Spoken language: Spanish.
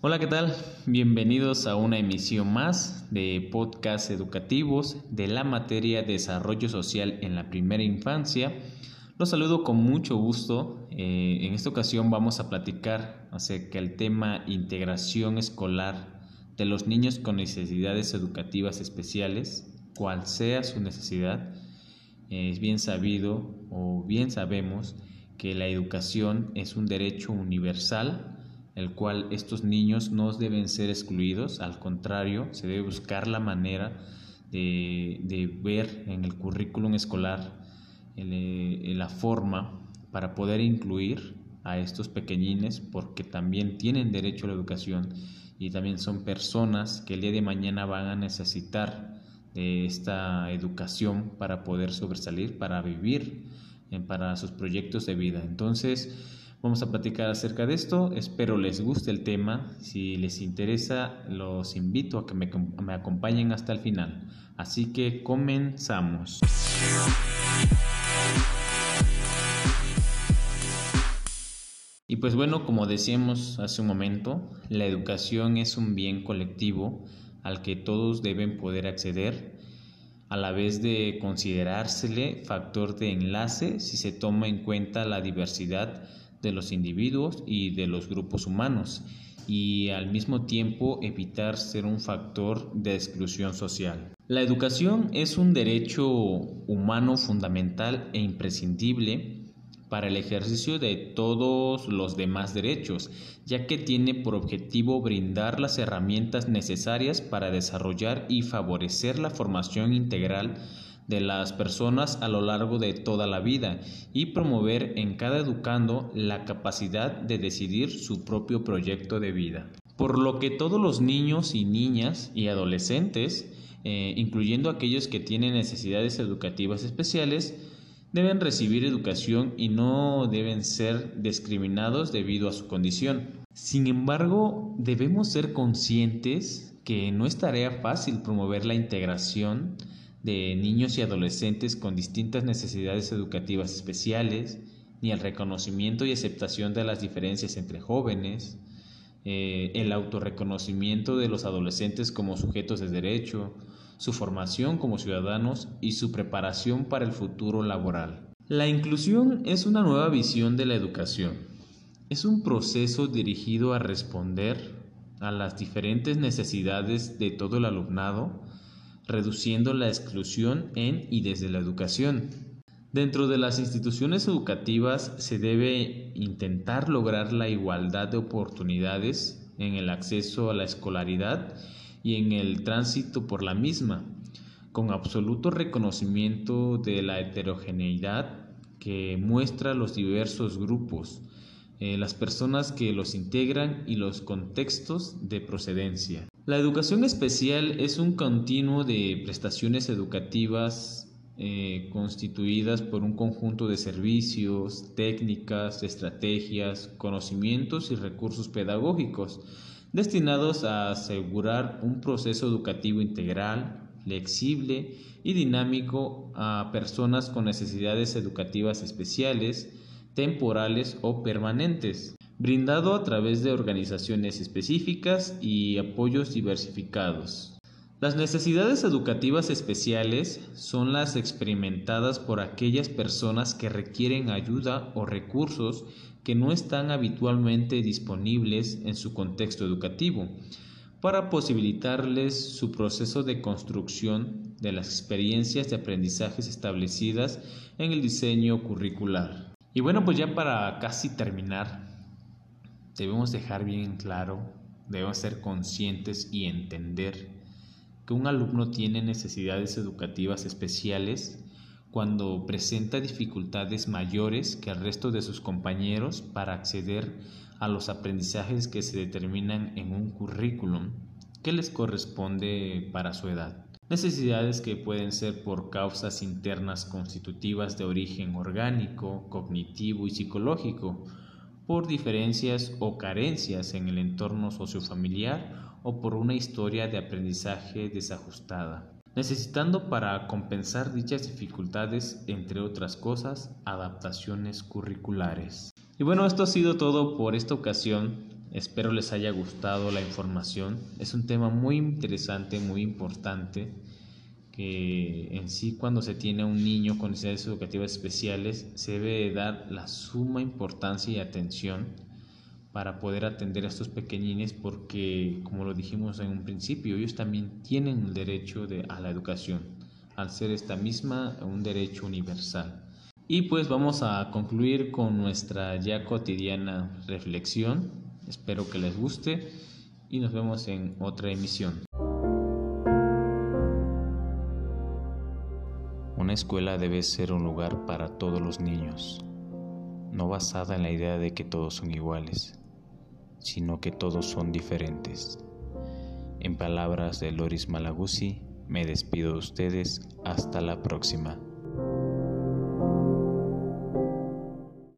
Hola, ¿qué tal? Bienvenidos a una emisión más de podcast educativos de la materia Desarrollo Social en la Primera Infancia. Los saludo con mucho gusto. Eh, en esta ocasión vamos a platicar acerca del tema integración escolar de los niños con necesidades educativas especiales, cual sea su necesidad. Es bien sabido o bien sabemos que la educación es un derecho universal el cual estos niños no deben ser excluidos, al contrario, se debe buscar la manera de, ver en el currículum escolar eh, la forma para poder incluir a estos pequeñines porque también tienen derecho a la educación y también son personas que el día de mañana van a necesitar de esta educación para poder sobresalir, para vivir, eh, para sus proyectos de vida. Entonces, Vamos a platicar acerca de esto. Espero les guste el tema. Si les interesa, los invito a que me, acompañen hasta el final. Así que comenzamos. Y pues bueno, como decíamos hace un momento, la educación es un bien colectivo al que todos deben poder acceder, a la vez de considerársele factor de enlace si se toma en cuenta la diversidad de los individuos y de los grupos humanos y al mismo tiempo evitar ser un factor de exclusión social. La educación es un derecho humano fundamental e imprescindible para el ejercicio de todos los demás derechos, ya que tiene por objetivo brindar las herramientas necesarias para desarrollar y favorecer la formación integral de las personas a lo largo de toda la vida y promover en cada educando la capacidad de decidir su propio proyecto de vida. Por lo que todos los niños y niñas y adolescentes, eh, incluyendo aquellos que tienen necesidades educativas especiales, deben recibir educación y no deben ser discriminados debido a su condición. Sin embargo, debemos ser conscientes que no es tarea fácil promover la integración de niños y adolescentes con distintas necesidades educativas especiales, ni el reconocimiento y aceptación de las diferencias entre jóvenes, eh, el autorreconocimiento de los adolescentes como sujetos de derecho, su formación como ciudadanos y su preparación para el futuro laboral. La inclusión es una nueva visión de la educación. Es un proceso dirigido a responder a las diferentes necesidades de todo el alumnado, reduciendo la exclusión en y desde la educación. Dentro de las instituciones educativas se debe intentar lograr la igualdad de oportunidades en el acceso a la escolaridad y en el tránsito por la misma, con absoluto reconocimiento de la heterogeneidad que muestra los diversos grupos, eh, las personas que los integran y los contextos de procedencia. La educación especial es un continuo de prestaciones educativas eh, constituidas por un conjunto de servicios, técnicas, estrategias, conocimientos y recursos pedagógicos destinados a asegurar un proceso educativo integral, flexible y dinámico a personas con necesidades educativas especiales, temporales o permanentes brindado a través de organizaciones específicas y apoyos diversificados. Las necesidades educativas especiales son las experimentadas por aquellas personas que requieren ayuda o recursos que no están habitualmente disponibles en su contexto educativo, para posibilitarles su proceso de construcción de las experiencias de aprendizajes establecidas en el diseño curricular. Y bueno, pues ya para casi terminar, debemos dejar bien claro, debemos ser conscientes y entender que un alumno tiene necesidades educativas especiales cuando presenta dificultades mayores que el resto de sus compañeros para acceder a los aprendizajes que se determinan en un currículum que les corresponde para su edad. Necesidades que pueden ser por causas internas constitutivas de origen orgánico, cognitivo y psicológico, por diferencias o carencias en el entorno sociofamiliar o por una historia de aprendizaje desajustada. necesitando para compensar dichas dificultades, entre otras cosas, adaptaciones curriculares. Y bueno, esto ha sido todo por esta ocasión. Espero les haya gustado la información. Es un tema muy interesante, muy importante, que en sí cuando se tiene un niño con necesidades educativas especiales se debe dar la suma importancia y atención para poder atender a estos pequeñines porque, como lo dijimos en un principio, ellos también tienen el derecho de, a la educación, al ser esta misma un derecho universal. Y pues vamos a concluir con nuestra ya cotidiana reflexión. Espero que les guste y nos vemos en otra emisión. Una escuela debe ser un lugar para todos los niños, no basada en la idea de que todos son iguales sino que todos son diferentes. En palabras de Loris Malaguzzi, me despido de ustedes hasta la próxima.